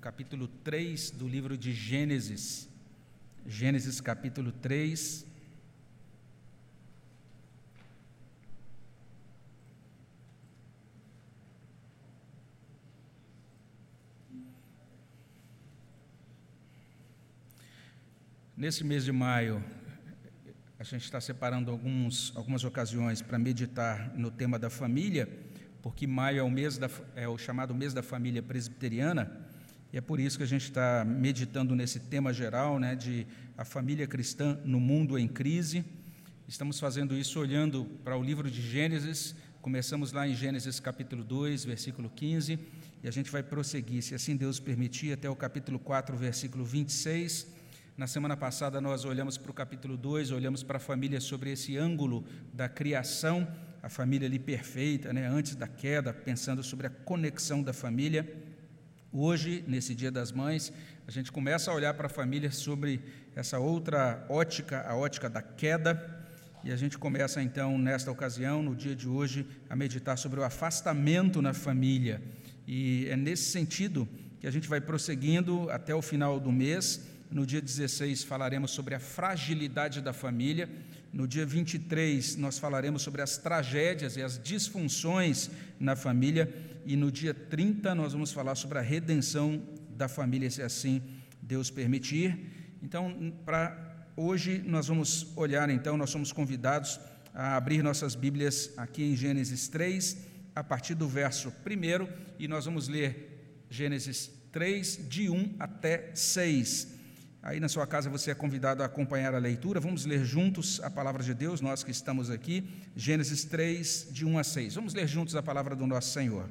capítulo 3 do livro de Gênesis. Gênesis capítulo 3. Nesse mês de maio, a gente está separando alguns, algumas ocasiões para meditar no tema da família, porque maio é o, mês da, é o chamado mês da família presbiteriana, e é por isso que a gente está meditando nesse tema geral né, de a família cristã no mundo em crise. Estamos fazendo isso olhando para o livro de Gênesis, começamos lá em Gênesis capítulo 2, versículo 15, e a gente vai prosseguir, se assim Deus permitir, até o capítulo 4, versículo 26 na semana passada nós olhamos para o capítulo 2, olhamos para a família sobre esse ângulo da criação, a família ali perfeita, né, antes da queda, pensando sobre a conexão da família. Hoje, nesse Dia das Mães, a gente começa a olhar para a família sobre essa outra ótica, a ótica da queda, e a gente começa então, nesta ocasião, no dia de hoje, a meditar sobre o afastamento na família. E é nesse sentido que a gente vai prosseguindo até o final do mês, no dia 16 falaremos sobre a fragilidade da família. No dia 23 nós falaremos sobre as tragédias e as disfunções na família. E no dia 30 nós vamos falar sobre a redenção da família, se assim Deus permitir. Então, para hoje nós vamos olhar, então, nós somos convidados a abrir nossas Bíblias aqui em Gênesis 3, a partir do verso 1, e nós vamos ler Gênesis 3, de 1 até 6. Aí na sua casa você é convidado a acompanhar a leitura. Vamos ler juntos a palavra de Deus, nós que estamos aqui, Gênesis 3, de 1 a 6. Vamos ler juntos a palavra do nosso Senhor.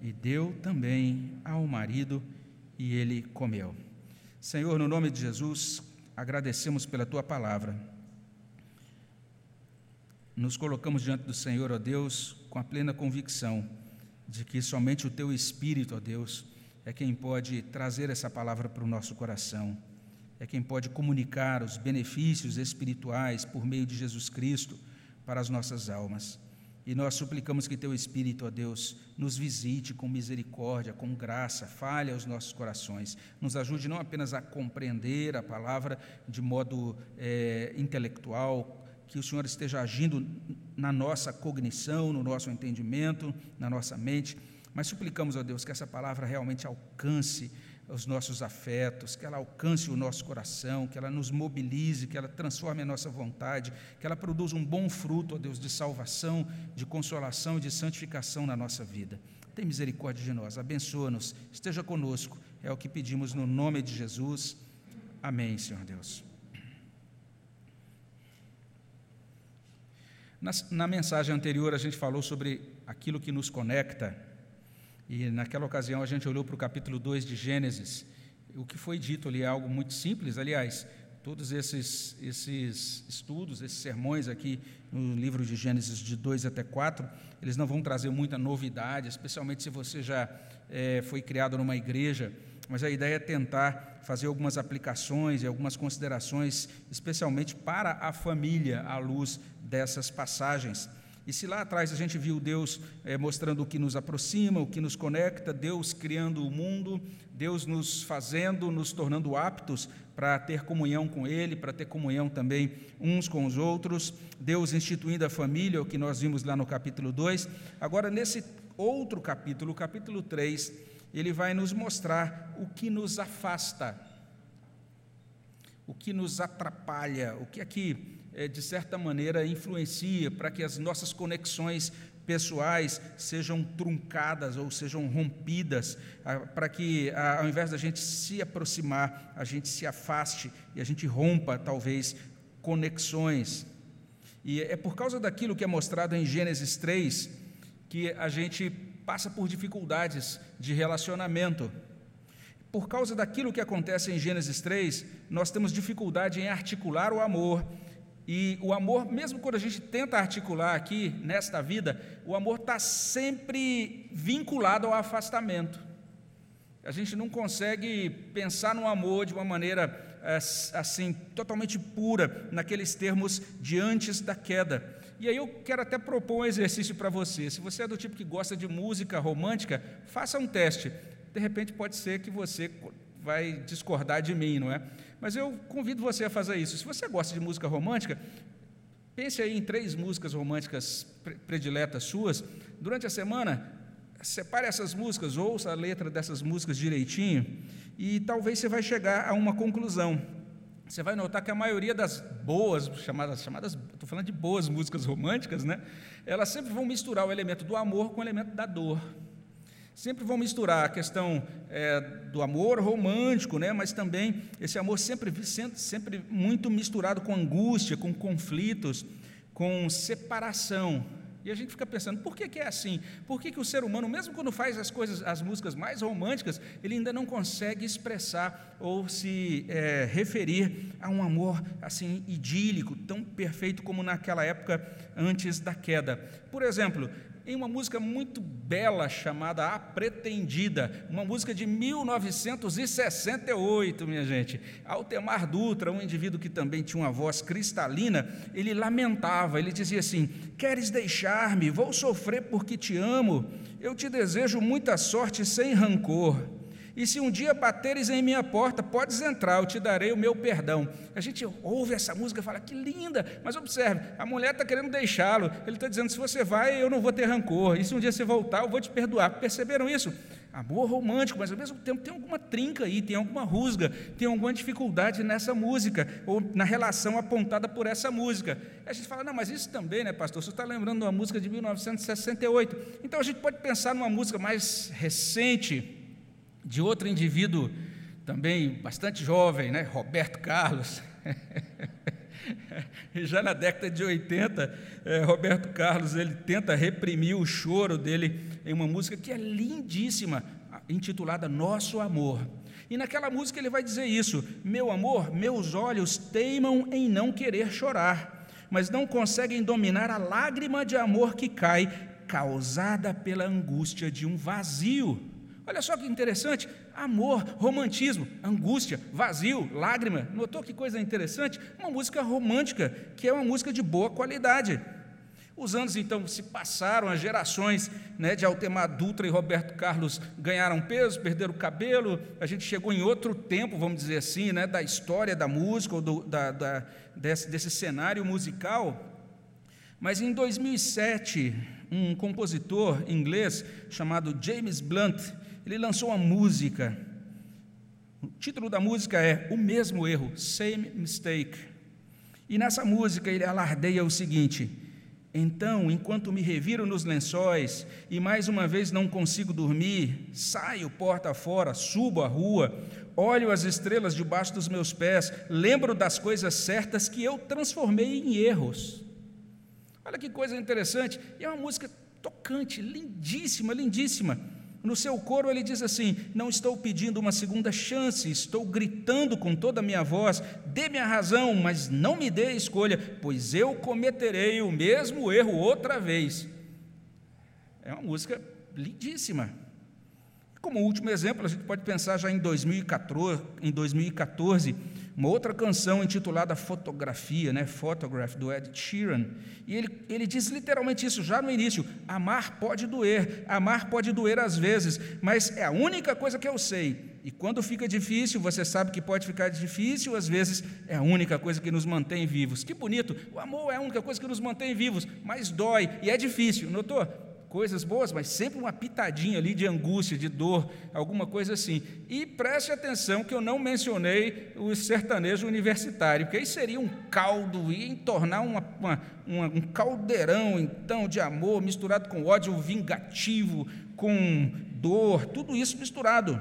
E deu também ao marido, e ele comeu. Senhor, no nome de Jesus, agradecemos pela tua palavra. Nos colocamos diante do Senhor, ó Deus, com a plena convicção de que somente o teu Espírito, ó Deus, é quem pode trazer essa palavra para o nosso coração, é quem pode comunicar os benefícios espirituais por meio de Jesus Cristo para as nossas almas. E nós suplicamos que Teu Espírito, ó Deus, nos visite com misericórdia, com graça, fale aos nossos corações, nos ajude não apenas a compreender a palavra de modo é, intelectual, que o Senhor esteja agindo na nossa cognição, no nosso entendimento, na nossa mente, mas suplicamos a Deus que essa palavra realmente alcance os nossos afetos, que ela alcance o nosso coração, que ela nos mobilize, que ela transforme a nossa vontade, que ela produza um bom fruto, ó Deus, de salvação, de consolação e de santificação na nossa vida. Tem misericórdia de nós, abençoa-nos, esteja conosco, é o que pedimos no nome de Jesus. Amém, Senhor Deus. Na, na mensagem anterior, a gente falou sobre aquilo que nos conecta e naquela ocasião a gente olhou para o capítulo 2 de Gênesis. O que foi dito ali é algo muito simples, aliás, todos esses, esses estudos, esses sermões aqui no livro de Gênesis de 2 até 4, eles não vão trazer muita novidade, especialmente se você já é, foi criado numa igreja, mas a ideia é tentar fazer algumas aplicações e algumas considerações, especialmente para a família, à luz dessas passagens. E se lá atrás a gente viu Deus é, mostrando o que nos aproxima, o que nos conecta, Deus criando o mundo, Deus nos fazendo, nos tornando aptos para ter comunhão com Ele, para ter comunhão também uns com os outros, Deus instituindo a família, o que nós vimos lá no capítulo 2. Agora, nesse outro capítulo, o capítulo 3, ele vai nos mostrar o que nos afasta, o que nos atrapalha, o que aqui, de certa maneira, influencia para que as nossas conexões pessoais sejam truncadas ou sejam rompidas, para que, ao invés da gente se aproximar, a gente se afaste e a gente rompa, talvez, conexões. E é por causa daquilo que é mostrado em Gênesis 3 que a gente passa por dificuldades de relacionamento. Por causa daquilo que acontece em Gênesis 3, nós temos dificuldade em articular o amor e o amor, mesmo quando a gente tenta articular aqui nesta vida, o amor está sempre vinculado ao afastamento. A gente não consegue pensar no amor de uma maneira é, assim totalmente pura, naqueles termos de antes da queda. E aí eu quero até propor um exercício para você. Se você é do tipo que gosta de música romântica, faça um teste. De repente pode ser que você vai discordar de mim, não é? Mas eu convido você a fazer isso. Se você gosta de música romântica, pense aí em três músicas românticas prediletas suas. Durante a semana, separe essas músicas, ouça a letra dessas músicas direitinho e talvez você vai chegar a uma conclusão. Você vai notar que a maioria das boas, chamadas, chamadas estou falando de boas músicas românticas, né? Elas sempre vão misturar o elemento do amor com o elemento da dor sempre vão misturar a questão é, do amor romântico, né, mas também esse amor sempre, sempre muito misturado com angústia, com conflitos, com separação. E a gente fica pensando, por que, que é assim? Por que, que o ser humano, mesmo quando faz as coisas, as músicas mais românticas, ele ainda não consegue expressar ou se é, referir a um amor assim idílico, tão perfeito como naquela época antes da queda? Por exemplo, em uma música muito bela chamada A Pretendida, uma música de 1968, minha gente. Altemar Dutra, um indivíduo que também tinha uma voz cristalina, ele lamentava, ele dizia assim: Queres deixar-me? Vou sofrer porque te amo. Eu te desejo muita sorte sem rancor. E se um dia bateres em minha porta, podes entrar, eu te darei o meu perdão. A gente ouve essa música e fala, que linda, mas observe, a mulher está querendo deixá-lo, ele está dizendo, se você vai, eu não vou ter rancor, e se um dia você voltar, eu vou te perdoar. Perceberam isso? Amor romântico, mas ao mesmo tempo tem alguma trinca aí, tem alguma rusga, tem alguma dificuldade nessa música, ou na relação apontada por essa música. a gente fala, não, mas isso também, né, pastor? Você está lembrando de uma música de 1968. Então a gente pode pensar numa música mais recente, de outro indivíduo também bastante jovem, né? Roberto Carlos. Já na década de 80, eh, Roberto Carlos ele tenta reprimir o choro dele em uma música que é lindíssima, intitulada Nosso Amor. E naquela música ele vai dizer isso: Meu amor, meus olhos teimam em não querer chorar, mas não conseguem dominar a lágrima de amor que cai, causada pela angústia de um vazio. Olha só que interessante: amor, romantismo, angústia, vazio, lágrima. Notou que coisa interessante? Uma música romântica, que é uma música de boa qualidade. Os anos então se passaram, as gerações né, de Altemar Dutra e Roberto Carlos ganharam peso, perderam o cabelo. A gente chegou em outro tempo, vamos dizer assim, né, da história da música, ou do, da, da, desse, desse cenário musical. Mas em 2007, um compositor inglês chamado James Blunt, ele lançou uma música. O título da música é O Mesmo Erro, Same Mistake. E nessa música ele alardeia o seguinte: Então, enquanto me reviro nos lençóis e mais uma vez não consigo dormir, saio porta fora, subo a rua, olho as estrelas debaixo dos meus pés, lembro das coisas certas que eu transformei em erros. Olha que coisa interessante, e é uma música tocante, lindíssima, lindíssima. No seu coro ele diz assim: Não estou pedindo uma segunda chance, estou gritando com toda a minha voz: dê-me a razão, mas não me dê a escolha, pois eu cometerei o mesmo erro outra vez. É uma música lindíssima. Como último exemplo, a gente pode pensar já em 2014, em 2014 uma outra canção intitulada Fotografia, né? Photograph, do Ed Sheeran. E ele, ele diz literalmente isso já no início: amar pode doer, amar pode doer às vezes, mas é a única coisa que eu sei. E quando fica difícil, você sabe que pode ficar difícil, às vezes é a única coisa que nos mantém vivos. Que bonito! O amor é a única coisa que nos mantém vivos, mas dói e é difícil, notou? Coisas boas, mas sempre uma pitadinha ali de angústia, de dor, alguma coisa assim. E preste atenção que eu não mencionei o sertanejo universitário, porque aí seria um caldo, ia tornar uma, uma, uma, um caldeirão, então, de amor, misturado com ódio vingativo, com dor, tudo isso misturado.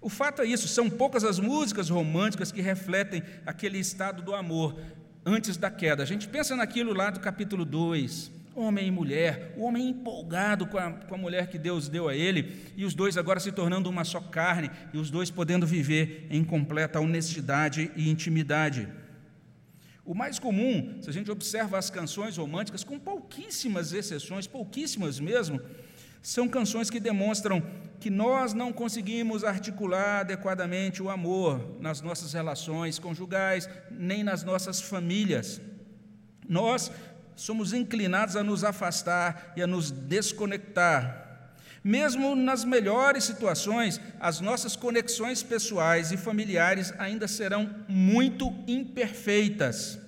O fato é isso, são poucas as músicas românticas que refletem aquele estado do amor antes da queda. A gente pensa naquilo lá do capítulo 2, homem e mulher, o homem empolgado com a, com a mulher que Deus deu a ele, e os dois agora se tornando uma só carne, e os dois podendo viver em completa honestidade e intimidade. O mais comum, se a gente observa as canções românticas, com pouquíssimas exceções, pouquíssimas mesmo, são canções que demonstram que nós não conseguimos articular adequadamente o amor nas nossas relações conjugais, nem nas nossas famílias. Nós somos inclinados a nos afastar e a nos desconectar. Mesmo nas melhores situações, as nossas conexões pessoais e familiares ainda serão muito imperfeitas.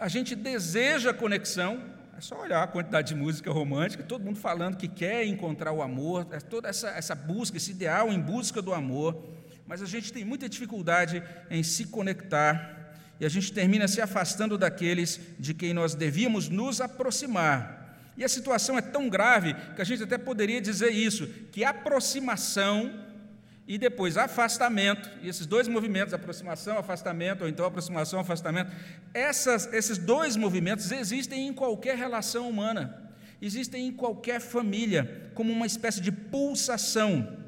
A gente deseja conexão, é só olhar a quantidade de música romântica, todo mundo falando que quer encontrar o amor, é toda essa, essa busca, esse ideal em busca do amor, mas a gente tem muita dificuldade em se conectar e a gente termina se afastando daqueles de quem nós devíamos nos aproximar. E a situação é tão grave que a gente até poderia dizer isso, que aproximação e depois afastamento, e esses dois movimentos, aproximação, afastamento, ou então aproximação, afastamento, essas, esses dois movimentos existem em qualquer relação humana, existem em qualquer família, como uma espécie de pulsação.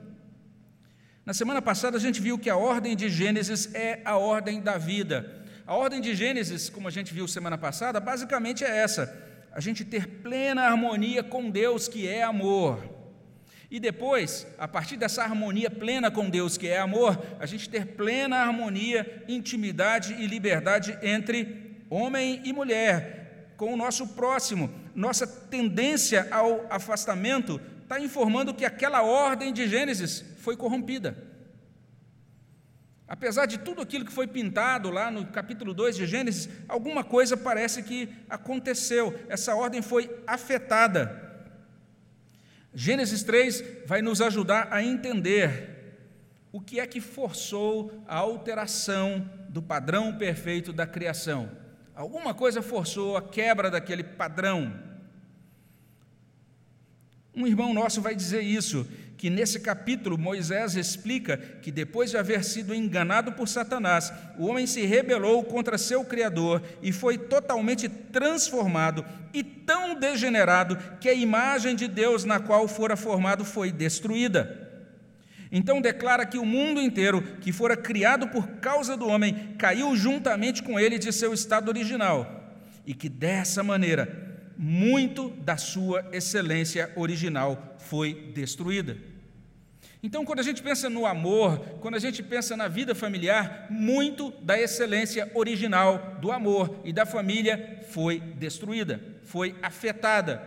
Na semana passada a gente viu que a ordem de Gênesis é a ordem da vida. A ordem de Gênesis, como a gente viu semana passada, basicamente é essa: a gente ter plena harmonia com Deus, que é amor. E depois, a partir dessa harmonia plena com Deus, que é amor, a gente ter plena harmonia, intimidade e liberdade entre homem e mulher, com o nosso próximo. Nossa tendência ao afastamento está informando que aquela ordem de Gênesis foi corrompida. Apesar de tudo aquilo que foi pintado lá no capítulo 2 de Gênesis, alguma coisa parece que aconteceu, essa ordem foi afetada. Gênesis 3 vai nos ajudar a entender o que é que forçou a alteração do padrão perfeito da criação. Alguma coisa forçou a quebra daquele padrão. Um irmão nosso vai dizer isso, que nesse capítulo Moisés explica que depois de haver sido enganado por Satanás, o homem se rebelou contra seu Criador e foi totalmente transformado e tão degenerado que a imagem de Deus na qual fora formado foi destruída. Então declara que o mundo inteiro, que fora criado por causa do homem, caiu juntamente com ele de seu estado original, e que dessa maneira muito da sua excelência original foi destruída. Então, quando a gente pensa no amor, quando a gente pensa na vida familiar, muito da excelência original do amor e da família foi destruída, foi afetada,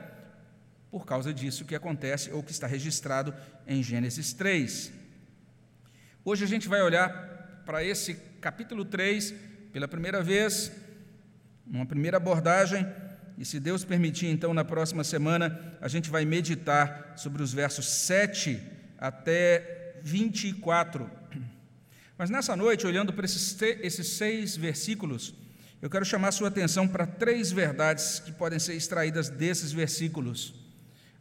por causa disso que acontece ou que está registrado em Gênesis 3. Hoje a gente vai olhar para esse capítulo 3 pela primeira vez, numa primeira abordagem e se Deus permitir, então, na próxima semana, a gente vai meditar sobre os versos 7 até 24. Mas nessa noite, olhando para esses, seis versículos, eu quero chamar sua atenção para três verdades que podem ser extraídas desses versículos.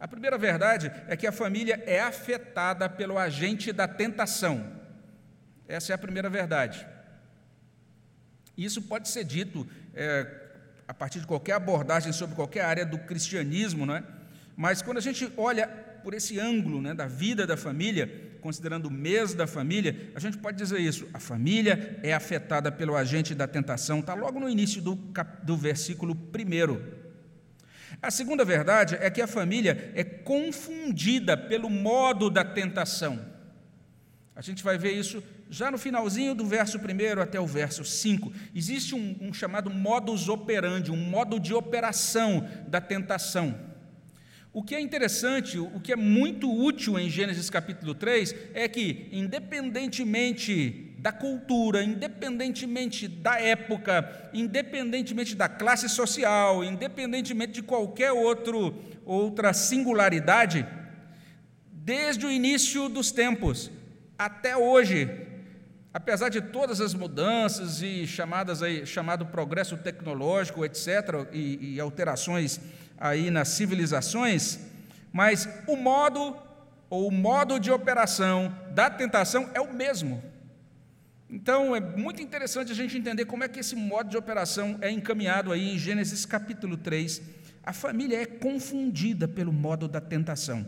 A primeira verdade é que a família é afetada pelo agente da tentação. Essa é a primeira verdade. Isso pode ser dito é, a partir de qualquer abordagem sobre qualquer área do cristianismo, não é? Mas quando a gente olha por esse ângulo né, da vida da família, considerando o mês da família, a gente pode dizer isso: a família é afetada pelo agente da tentação, está logo no início do, do versículo primeiro. A segunda verdade é que a família é confundida pelo modo da tentação. A gente vai ver isso já no finalzinho do verso 1 até o verso 5, existe um, um, chamado modus operandi, um modo de operação da tentação. O que é interessante, o que é muito útil em Gênesis capítulo 3, é que, independentemente da cultura, independentemente da época, independentemente da classe social, independentemente de qualquer outro, outra singularidade, desde o início dos tempos até hoje, apesar de todas as mudanças e chamadas aí, chamado progresso tecnológico, etc., e, e alterações aí nas civilizações, mas o modo ou o modo de operação da tentação é o mesmo. Então é muito interessante a gente entender como é que esse modo de operação é encaminhado aí em Gênesis capítulo 3. A família é confundida pelo modo da tentação.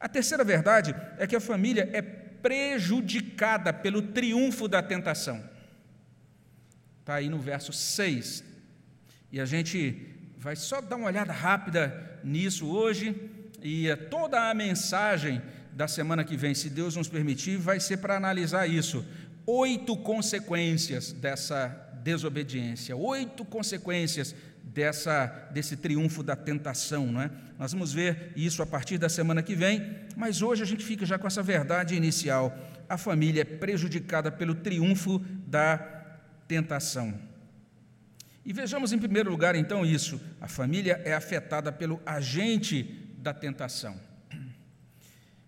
A terceira verdade é que a família é prejudicada pelo triunfo da tentação. Está aí no verso 6. E a gente vai só dar uma olhada rápida nisso hoje, e toda a mensagem da semana que vem, se Deus nos permitir, vai ser para analisar isso. Oito consequências dessa desobediência, oito consequências dessa, desse triunfo da tentação. Não é? Nós vamos ver isso a partir da semana que vem, mas hoje a gente fica já com essa verdade inicial. A família é prejudicada pelo triunfo da tentação. E vejamos em primeiro lugar então isso: a família é afetada pelo agente da tentação.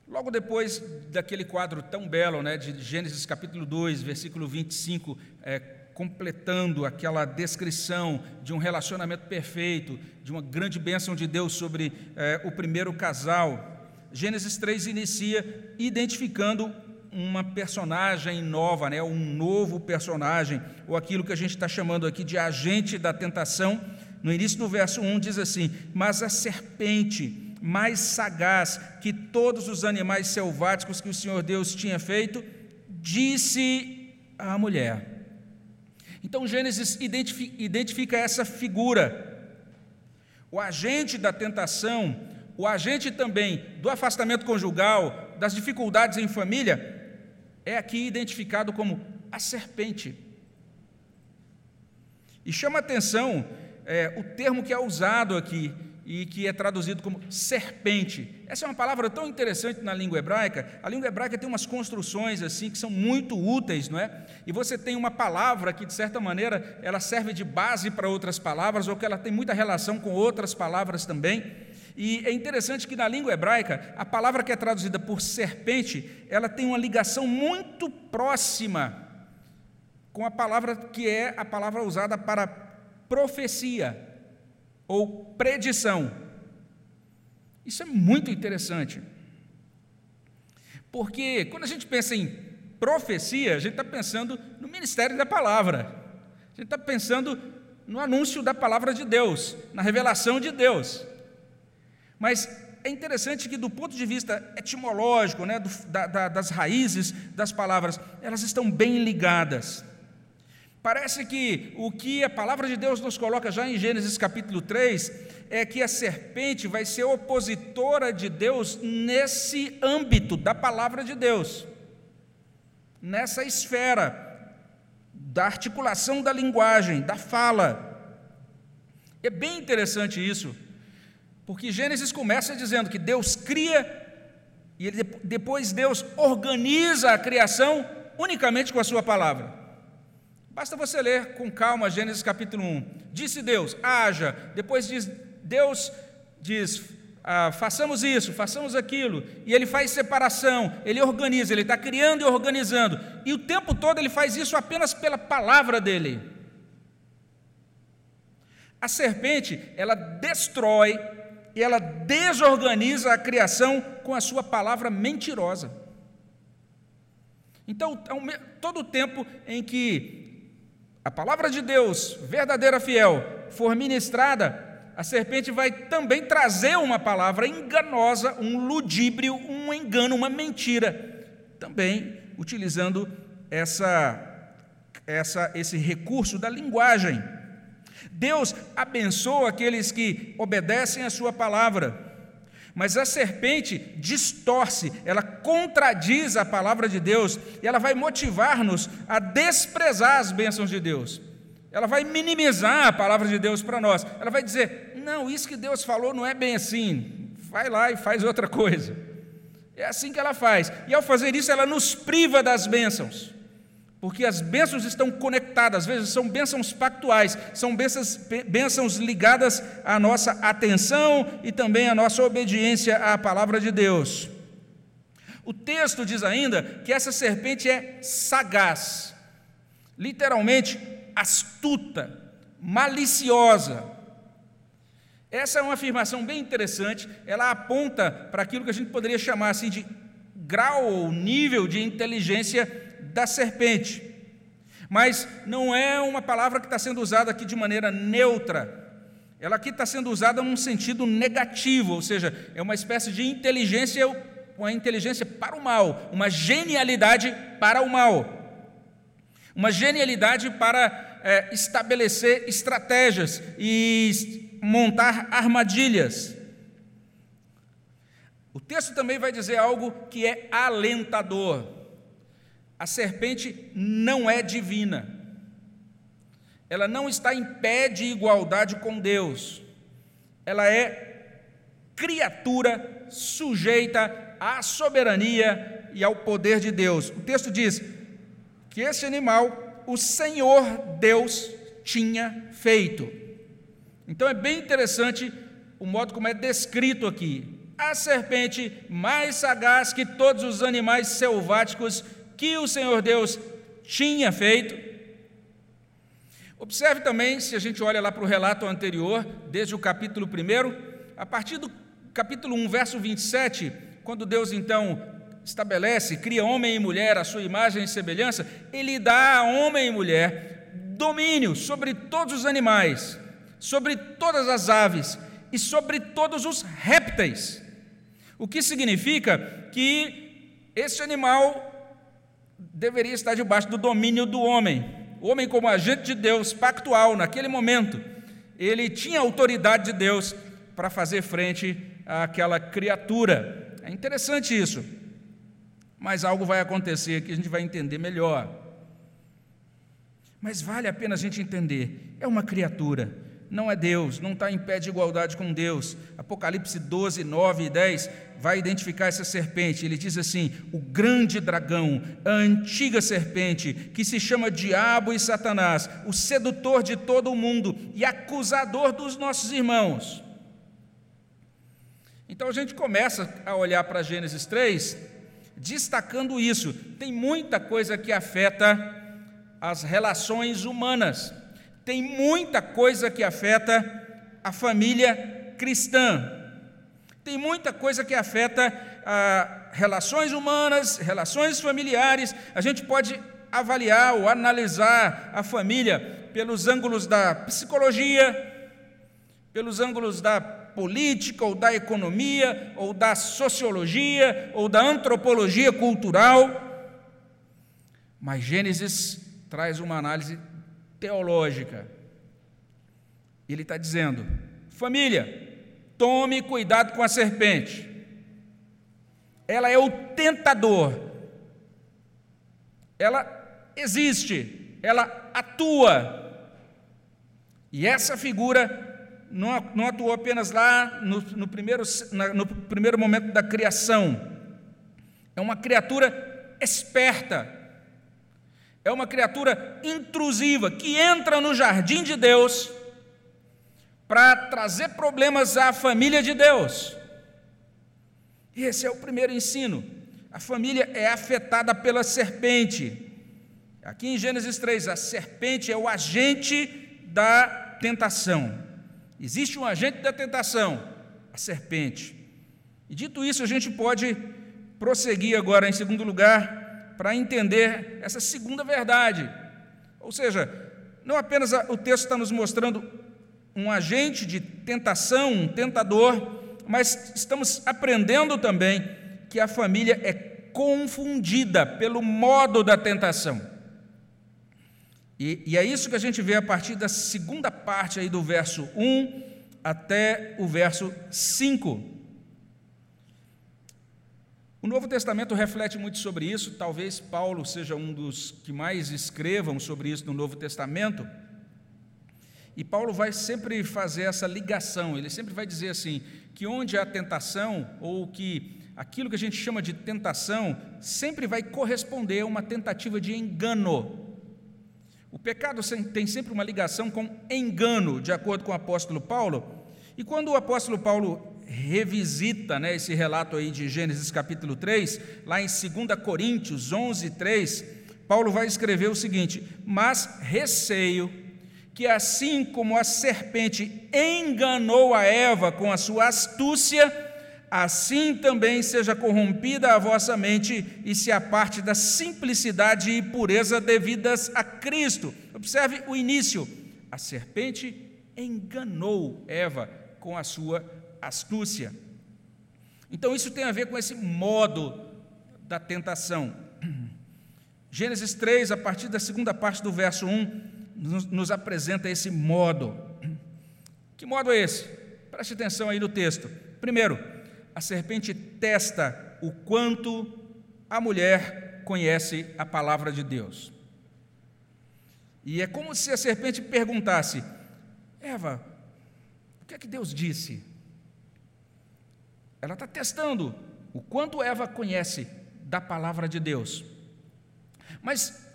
Logo depois daquele quadro tão belo, né, de Gênesis capítulo 2, versículo 25, é, completando aquela descrição de um relacionamento perfeito, de uma grande bênção de Deus sobre é, o primeiro casal, Gênesis 3 inicia identificando uma personagem nova, né, um novo personagem, ou aquilo que a gente está chamando aqui de agente da tentação. No início do verso 1 diz assim: Mas a serpente mais sagaz que todos os animais selváticos que o Senhor Deus tinha feito, disse à mulher. Então Gênesis identifica essa figura, o agente da tentação, o agente também do afastamento conjugal, das dificuldades em família, é aqui identificado como a serpente. E chama atenção é, o termo que é usado aqui, e que é traduzido como serpente. Essa é uma palavra tão interessante na língua hebraica. A língua hebraica tem umas construções assim que são muito úteis, não é? E você tem uma palavra que de certa maneira ela serve de base para outras palavras ou que ela tem muita relação com outras palavras também. E é interessante que na língua hebraica, a palavra que é traduzida por serpente, ela tem uma ligação muito próxima com a palavra que é a palavra usada para profecia ou predição. Isso é muito interessante. Porque quando a gente pensa em profecia, a gente está pensando no ministério da palavra. A gente está pensando no anúncio da palavra de Deus, na revelação de Deus. Mas é interessante que, do ponto de vista etimológico, né, do, da, da, das raízes das palavras, elas estão bem ligadas. Parece que o que a palavra de Deus nos coloca já em Gênesis capítulo 3 é que a serpente vai ser opositora de Deus nesse âmbito da palavra de Deus, nessa esfera da articulação da linguagem, da fala. É bem interessante isso, porque Gênesis começa dizendo que Deus cria e depois Deus organiza a criação unicamente com a sua palavra. Basta você ler com calma Gênesis capítulo 1. Disse Deus, haja. Depois diz, Deus diz, ah, façamos isso, façamos aquilo. E ele faz separação, ele organiza, ele está criando e organizando. E o tempo todo ele faz isso apenas pela palavra dele. A serpente, ela destrói e ela desorganiza a criação com a sua palavra mentirosa. Então, todo o tempo em que a palavra de Deus, verdadeira, fiel, for ministrada, a serpente vai também trazer uma palavra enganosa, um ludíbrio, um engano, uma mentira, também utilizando essa, essa, esse recurso da linguagem. Deus abençoa aqueles que obedecem a sua palavra. Mas a serpente distorce, ela contradiz a palavra de Deus e ela vai motivar-nos a desprezar as bênçãos de Deus. Ela vai minimizar a palavra de Deus para nós. Ela vai dizer: não, isso que Deus falou não é bem assim. Vai lá e faz outra coisa. É assim que ela faz. E ao fazer isso, ela nos priva das bênçãos. Porque as bênçãos estão conectadas, às vezes são bênçãos pactuais, são bênçãos, bênçãos ligadas à nossa atenção e também à nossa obediência à palavra de Deus. O texto diz ainda que essa serpente é sagaz, literalmente astuta, maliciosa. Essa é uma afirmação bem interessante, ela aponta para aquilo que a gente poderia chamar assim de grau ou nível de inteligência da serpente. Mas não é uma palavra que está sendo usada aqui de maneira neutra. Ela aqui está sendo usada num sentido negativo, ou seja, é uma espécie de inteligência, uma inteligência para o mal, uma genialidade para o mal. Uma genialidade para é, estabelecer estratégias e montar armadilhas. O texto também vai dizer algo que é alentador. A serpente não é divina. Ela não está em pé de igualdade com Deus. Ela é criatura sujeita à soberania e ao poder de Deus. O texto diz que esse animal, o Senhor Deus tinha feito. Então é bem interessante o modo como é descrito aqui. A serpente mais sagaz que todos os animais selváticos que o Senhor Deus tinha feito. Observe também, se a gente olha lá para o relato anterior, desde o capítulo 1, a partir do capítulo 1, verso 27, quando Deus então estabelece, cria homem e mulher à sua imagem e semelhança, ele dá a homem e mulher domínio sobre todos os animais, sobre todas as aves e sobre todos os répteis. O que significa que esse animal deveria estar debaixo do domínio do homem. O homem, como agente de Deus, pactual, naquele momento, ele tinha autoridade de Deus para fazer frente àquela criatura. É interessante isso. Mas algo vai acontecer que a gente vai entender melhor. Mas vale a pena a gente entender: é uma criatura, não é Deus, não está em pé de igualdade com Deus. Apocalipse 12, 9 e 10 vai identificar essa serpente. Ele diz assim: o grande dragão, a antiga serpente, que se chama Diabo e Satanás, o sedutor de todo o mundo e acusador dos nossos irmãos. Então a gente começa a olhar para Gênesis 3, destacando isso. Tem muita coisa que afeta as relações humanas, tem muita coisa que afeta a família cristã. Tem muita coisa que afeta ah, relações humanas, relações familiares. A gente pode avaliar ou analisar a família pelos ângulos da psicologia, pelos ângulos da política, ou da economia, ou da sociologia, ou da antropologia cultural. Mas Gênesis traz uma análise teológica. Ele está dizendo: família, Tome cuidado com a serpente. Ela é o tentador. Ela existe, ela atua. E essa figura não, atuou apenas lá no, no, primeiro, no primeiro momento da criação. É uma criatura esperta. É uma criatura intrusiva que entra no jardim de Deus para trazer problemas à família de Deus. E esse é o primeiro ensino. A família é afetada pela serpente. Aqui em Gênesis 3, a serpente é o agente da tentação. Existe um agente da tentação, a serpente. E dito isso, a gente pode prosseguir agora, em segundo lugar, para entender essa segunda verdade. Ou seja, não apenas o texto está nos mostrando um agente de tentação, um tentador, mas estamos aprendendo também que a família é confundida pelo modo da tentação. E, e, é isso que a gente vê a partir da segunda parte aí do verso 1 até o verso 5. O Novo Testamento reflete muito sobre isso, talvez Paulo seja um dos que mais escrevam sobre isso no Novo Testamento. E Paulo vai sempre fazer essa ligação, ele sempre vai dizer assim: que onde há tentação, ou que aquilo que a gente chama de tentação sempre vai corresponder a uma tentativa de engano. O pecado tem sempre uma ligação com engano, de acordo com o apóstolo Paulo. E quando o apóstolo Paulo revisita né, esse relato aí de Gênesis capítulo 3, lá em 2 Coríntios 11, 3, Paulo vai escrever o seguinte: Mas receio que assim como a serpente enganou a Eva com a sua astúcia, assim também seja corrompida a vossa mente e se aparte da simplicidade e pureza devidas a Cristo. Observe o início: a serpente enganou Eva com a sua astúcia. Então, isso tem a ver com esse modo da tentação. Gênesis 3, a partir da segunda parte do verso 1, nos, nos apresenta esse modo. Que modo é esse? Preste atenção aí no texto. Primeiro, a serpente testa o quanto a mulher conhece a palavra de Deus. E é como se a serpente perguntasse: Eva, o que é que Deus disse? Ela está testando o quanto Eva conhece da palavra de Deus. Mas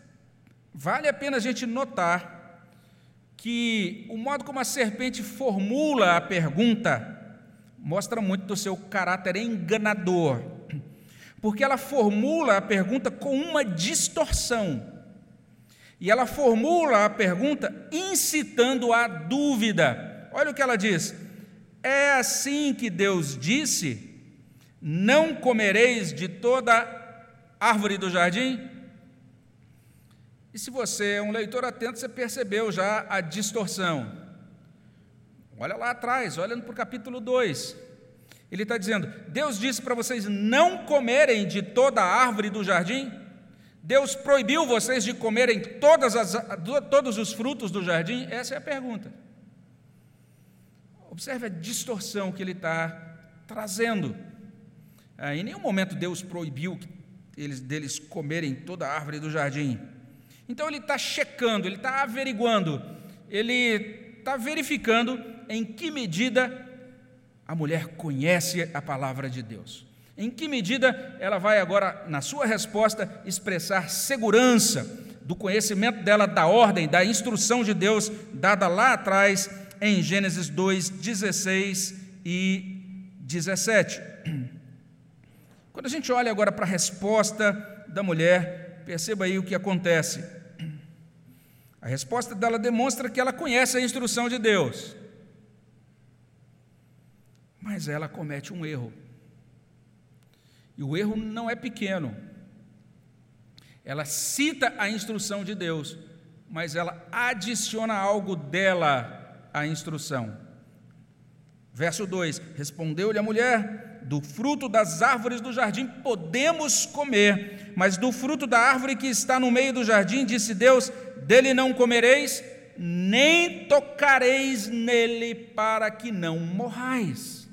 vale a pena a gente notar que o modo como a serpente formula a pergunta mostra muito do seu caráter enganador, porque ela formula a pergunta com uma distorção. E ela formula a pergunta incitando a dúvida. Olha o que ela diz: é assim que Deus disse: Não comereis de toda árvore do jardim? E se você é um leitor atento, você percebeu já a distorção. Olha lá atrás, olhando para o capítulo 2. Ele está dizendo: Deus disse para vocês não comerem de toda árvore do jardim? Deus proibiu vocês de comerem as, todos os frutos do jardim? Essa é a pergunta. Observe a distorção que ele está trazendo. Ah, em nenhum momento Deus proibiu eles, deles comerem toda a árvore do jardim. Então ele está checando, ele está averiguando, ele está verificando em que medida a mulher conhece a palavra de Deus. Em que medida ela vai agora, na sua resposta, expressar segurança do conhecimento dela da ordem, da instrução de Deus dada lá atrás em Gênesis 2, 16 e 17. Quando a gente olha agora para a resposta da mulher, perceba aí o que acontece. A resposta dela demonstra que ela conhece a instrução de Deus, mas ela comete um erro. E o erro não é pequeno. Ela cita a instrução de Deus, mas ela adiciona algo dela a instrução. Verso 2: Respondeu-lhe a mulher: Do fruto das árvores do jardim podemos comer, mas do fruto da árvore que está no meio do jardim, disse Deus: Dele não comereis, nem tocareis nele, para que não morrais.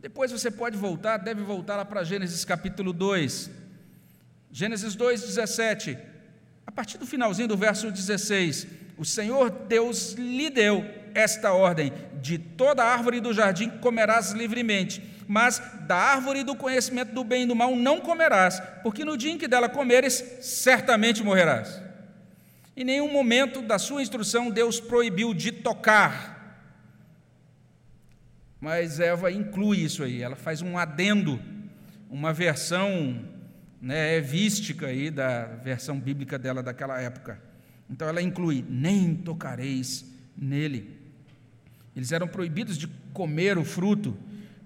Depois você pode voltar, deve voltar lá para Gênesis capítulo 2. Gênesis 2, 17. A partir do finalzinho do verso 16 o Senhor Deus lhe deu esta ordem: de toda árvore do jardim comerás livremente, mas da árvore do conhecimento do bem e do mal não comerás, porque no dia em que dela comeres, certamente morrerás. Em nenhum momento da sua instrução Deus proibiu de tocar. Mas Eva inclui isso aí, ela faz um adendo, uma versão né, evística aí da versão bíblica dela daquela época. Então ela inclui: nem tocareis nele. Eles eram proibidos de comer o fruto,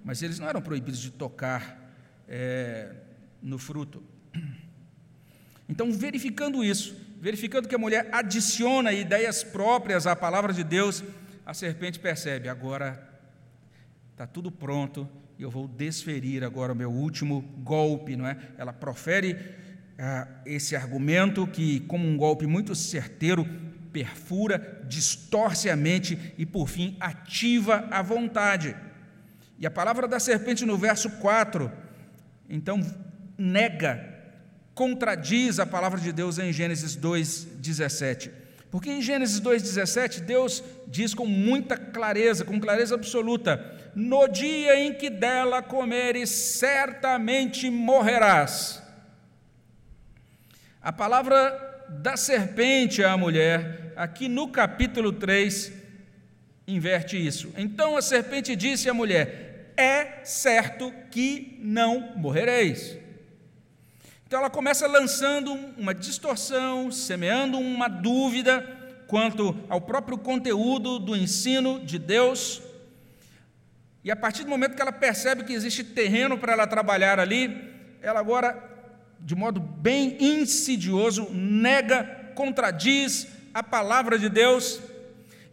mas eles não eram proibidos de tocar é, no fruto. Então, verificando isso, verificando que a mulher adiciona ideias próprias à palavra de Deus, a serpente percebe: agora está tudo pronto e eu vou desferir agora o meu último golpe, não é? Ela profere ah, esse argumento que, como um golpe muito certeiro, perfura, distorce a mente e, por fim, ativa a vontade. E a palavra da serpente no verso 4, então, nega, contradiz a palavra de Deus em Gênesis 2,17. Porque em Gênesis 2,17, Deus diz com muita clareza, com clareza absoluta: No dia em que dela comeres, certamente morrerás. A palavra da serpente à mulher, aqui no capítulo 3, inverte isso. Então a serpente disse à mulher: É certo que não morrereis. Então ela começa lançando uma distorção, semeando uma dúvida quanto ao próprio conteúdo do ensino de Deus. E a partir do momento que ela percebe que existe terreno para ela trabalhar ali, ela agora, de modo bem insidioso, nega, contradiz a palavra de Deus.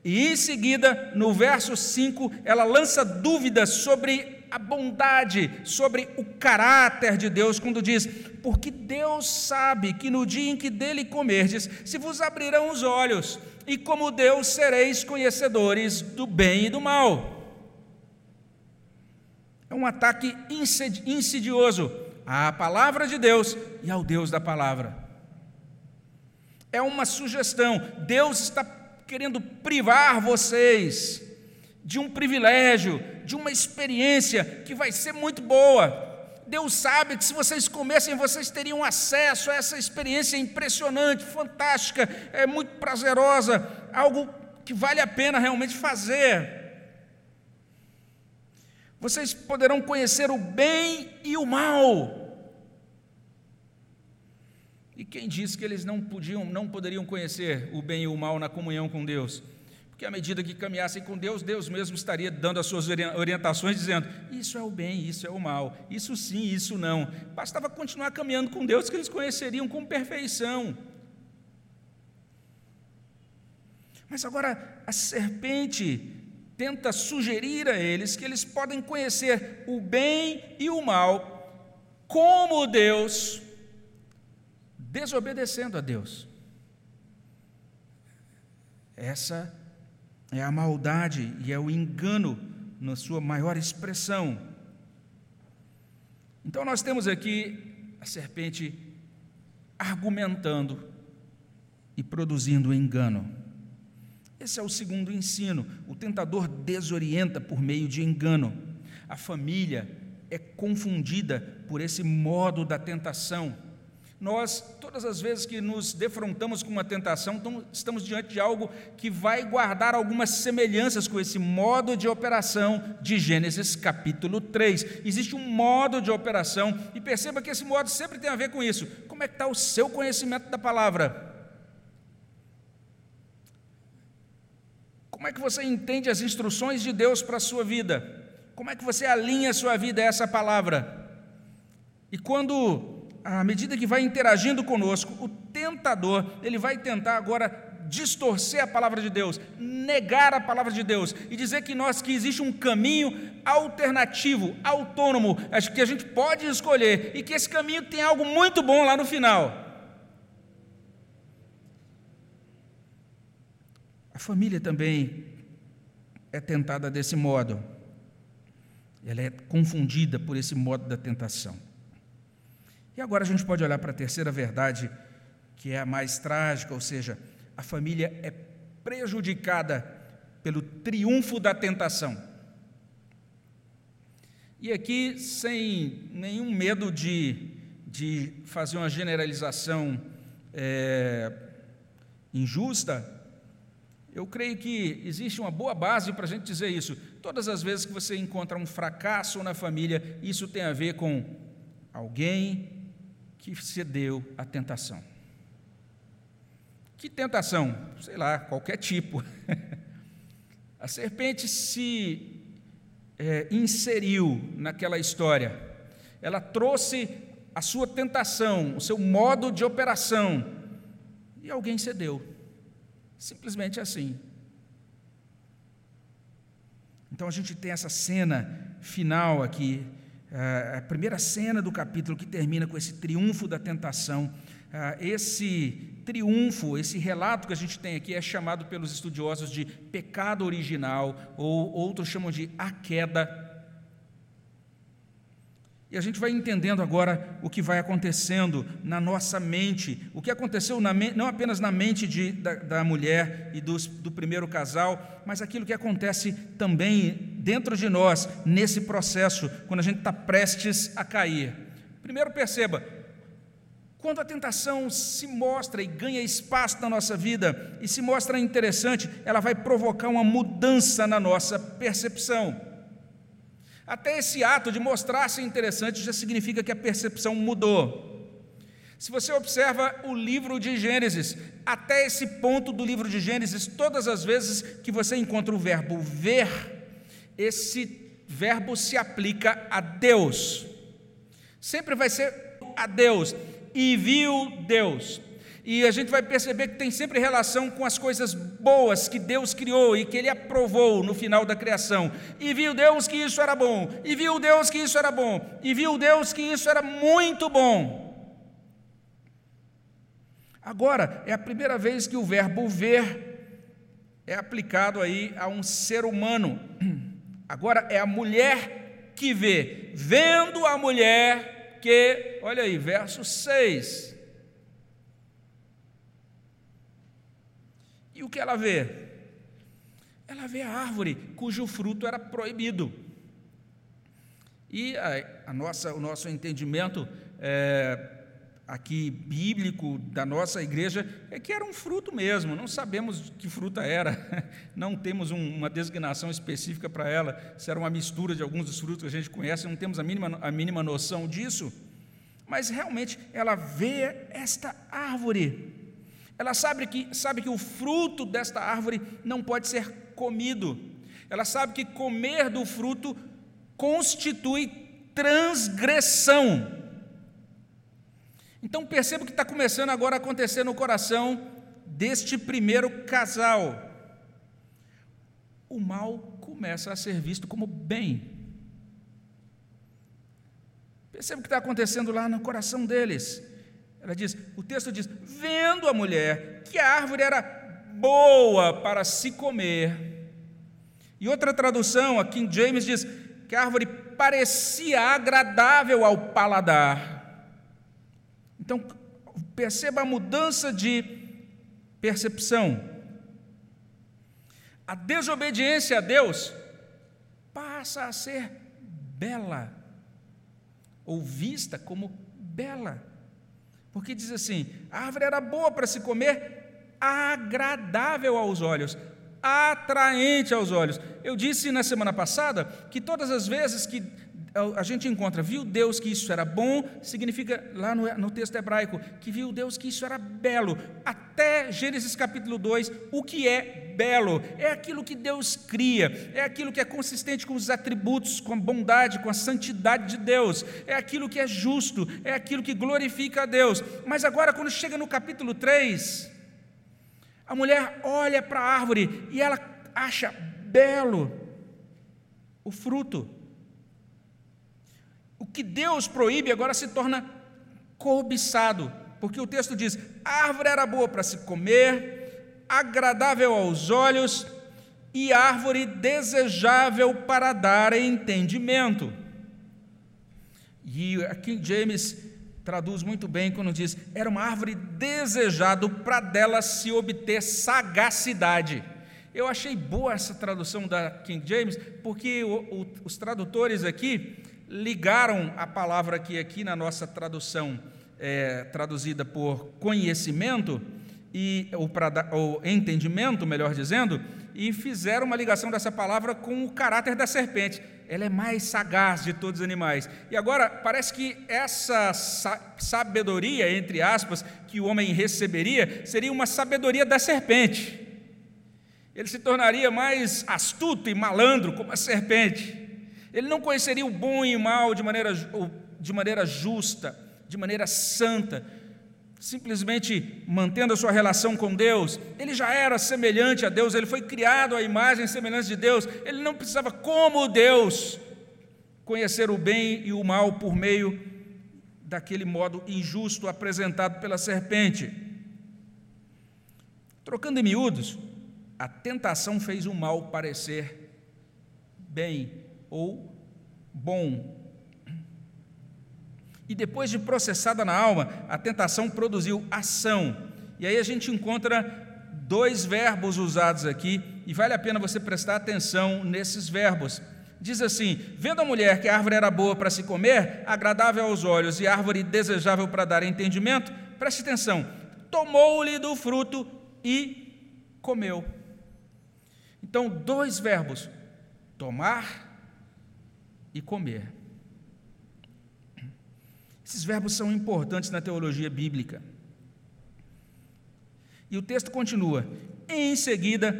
E em seguida, no verso 5, ela lança dúvidas sobre a bondade, sobre o caráter de Deus, quando diz: Porque Deus sabe que no dia em que dele comerdes, se vos abrirão os olhos, e como Deus sereis conhecedores do bem e do mal. É um ataque insidioso à palavra de Deus e ao Deus da palavra. É uma sugestão. Deus está querendo privar vocês de um privilégio, de uma experiência que vai ser muito boa. Deus sabe que se vocês comessem, vocês teriam acesso a essa experiência impressionante, fantástica, é muito prazerosa, algo que vale a pena realmente fazer. Vocês poderão conhecer o bem e o mal. E quem disse que eles não podiam, não poderiam conhecer o bem e o mal na comunhão com Deus? Porque à medida que caminhassem com Deus, Deus mesmo estaria dando as suas orientações, dizendo: isso é o bem, isso é o mal, isso sim, isso não. Bastava continuar caminhando com Deus que eles conheceriam com perfeição. Mas agora a serpente tenta sugerir a eles que eles podem conhecer o bem e o mal como Deus, desobedecendo a Deus. Essa é a maldade e é o engano na sua maior expressão. Então nós temos aqui a serpente argumentando e produzindo engano. Esse é o segundo ensino. O tentador desorienta por meio de engano. A família é confundida por esse modo da tentação. Nós, todas as vezes que nos defrontamos com uma tentação, estamos diante de algo que vai guardar algumas semelhanças com esse modo de operação de Gênesis capítulo 3. Existe um modo de operação, e perceba que esse modo sempre tem a ver com isso. Como é que está o seu conhecimento da palavra? Como é que você entende as instruções de Deus para a sua vida? Como é que você alinha a sua vida a essa palavra? E quando à medida que vai interagindo conosco, o tentador, ele vai tentar agora distorcer a palavra de Deus, negar a palavra de Deus e dizer que nós que existe um caminho alternativo, autônomo, acho que a gente pode escolher e que esse caminho tem algo muito bom lá no final. A família também é tentada desse modo. Ela é confundida por esse modo da tentação. E agora a gente pode olhar para a terceira verdade, que é a mais trágica, ou seja, a família é prejudicada pelo triunfo da tentação. E aqui, sem nenhum medo de, de fazer uma generalização é, injusta, eu creio que existe uma boa base para a gente dizer isso. Todas as vezes que você encontra um fracasso na família, isso tem a ver com alguém que cedeu à tentação. Que tentação? Sei lá, qualquer tipo. A serpente se é, inseriu naquela história, ela trouxe a sua tentação, o seu modo de operação, e alguém cedeu. Simplesmente assim. Então a gente tem essa cena final aqui a primeira cena do capítulo que termina com esse triunfo da tentação. Esse triunfo, esse relato que a gente tem aqui é chamado pelos estudiosos de pecado original, ou outros chamam de a queda. E a gente vai entendendo agora o que vai acontecendo na nossa mente, o que aconteceu na, não apenas na mente de, da, da, mulher e dos, do primeiro casal, mas aquilo que acontece também dentro de nós, nesse processo, quando a gente está prestes a cair. Primeiro, perceba, quando a tentação se mostra e ganha espaço na nossa vida e se mostra interessante, ela vai provocar uma mudança na nossa percepção. Até esse ato de mostrar-se interessante já significa que a percepção mudou. Se você observa o livro de Gênesis, até esse ponto do livro de Gênesis, todas as vezes que você encontra o verbo ver, esse verbo se aplica a Deus. Sempre vai ser a Deus. E viu Deus. E a gente vai perceber que tem sempre relação com as coisas boas que Deus criou e que Ele aprovou no final da criação. E viu Deus que isso era bom, e viu Deus que isso era bom, e viu Deus que isso era muito bom. Agora, é a primeira vez que o verbo ver é aplicado aí a um ser humano. Agora é a mulher que vê. Vendo a mulher que, olha aí, verso 6. E o que ela vê? Ela vê a árvore cujo fruto era proibido. E a, a nossa, o nosso entendimento é, aqui bíblico da nossa igreja é que era um fruto mesmo, não sabemos que fruta era, não temos um, uma designação específica para ela, se era uma mistura de alguns dos frutos que a gente conhece, não temos a mínima, a mínima noção disso, mas realmente ela vê esta árvore ela sabe que, sabe que o fruto desta árvore não pode ser comido. Ela sabe que comer do fruto constitui transgressão. Então perceba o que está começando agora a acontecer no coração deste primeiro casal. O mal começa a ser visto como bem. Perceba o que está acontecendo lá no coração deles. Ela diz, o texto diz: vendo a mulher que a árvore era boa para se comer. E outra tradução, a King James diz que a árvore parecia agradável ao paladar. Então, perceba a mudança de percepção. A desobediência a Deus passa a ser bela, ou vista como bela. Porque diz assim: a árvore era boa para se comer, agradável aos olhos, atraente aos olhos. Eu disse na semana passada que todas as vezes que a gente encontra, viu Deus que isso era bom, significa lá no, no, texto hebraico, que viu Deus que isso era belo. Até Gênesis capítulo 2, o que é belo? É aquilo que Deus cria, é aquilo que é consistente com os atributos, com a bondade, com a santidade de Deus, é aquilo que é justo, é aquilo que glorifica a Deus. Mas agora, quando chega no capítulo 3, a mulher olha para a árvore e ela acha belo o fruto. O que Deus proíbe agora se torna cobiçado, porque o texto diz: a árvore era boa para se comer, agradável aos olhos e árvore desejável para dar entendimento. E aqui James traduz muito bem quando diz: era uma árvore desejado para dela se obter sagacidade. Eu achei boa essa tradução da King James, porque o, o, os tradutores aqui ligaram a palavra que aqui na nossa tradução é traduzida por conhecimento e para, ou entendimento, melhor dizendo, e fizeram uma ligação dessa palavra com o caráter da serpente. Ela é mais sagaz de todos os animais. E agora parece que essa sabedoria, entre aspas, que o homem receberia, seria uma sabedoria da serpente. Ele se tornaria mais astuto e malandro como a serpente. Ele não conheceria o bom e o mal de maneira, de maneira justa, de maneira santa, simplesmente mantendo a sua relação com Deus. Ele já era semelhante a Deus, ele foi criado à imagem e semelhança de Deus. Ele não precisava, como Deus, conhecer o bem e o mal por meio daquele modo injusto apresentado pela serpente. Trocando em miúdos, a tentação fez o mal parecer bem ou bom. E depois de processada na alma, a tentação produziu ação. E aí a gente encontra dois verbos usados aqui, e vale a pena você prestar atenção nesses verbos. Diz assim: Vendo a mulher que a árvore era boa para se comer, agradável aos olhos e árvore desejável para dar entendimento, preste atenção, tomou-lhe do fruto e comeu. Então, dois verbos: tomar e comer. Esses verbos são importantes na teologia bíblica. E o texto continua: em seguida,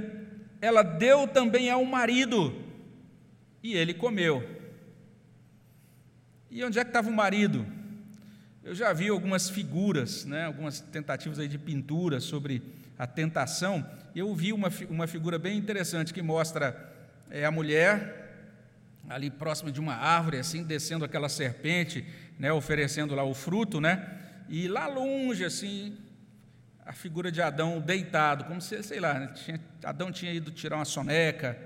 ela deu também ao marido, e ele comeu. E onde é que estava o marido? Eu já vi algumas figuras, né, algumas tentativas aí de pintura sobre a tentação. Eu vi uma, uma figura bem interessante que mostra é, a mulher ali próximo de uma árvore, assim, descendo aquela serpente, né, oferecendo lá o fruto, né? E lá longe, assim, a figura de Adão deitado, como se, sei lá, né, tinha, Adão tinha ido tirar uma soneca,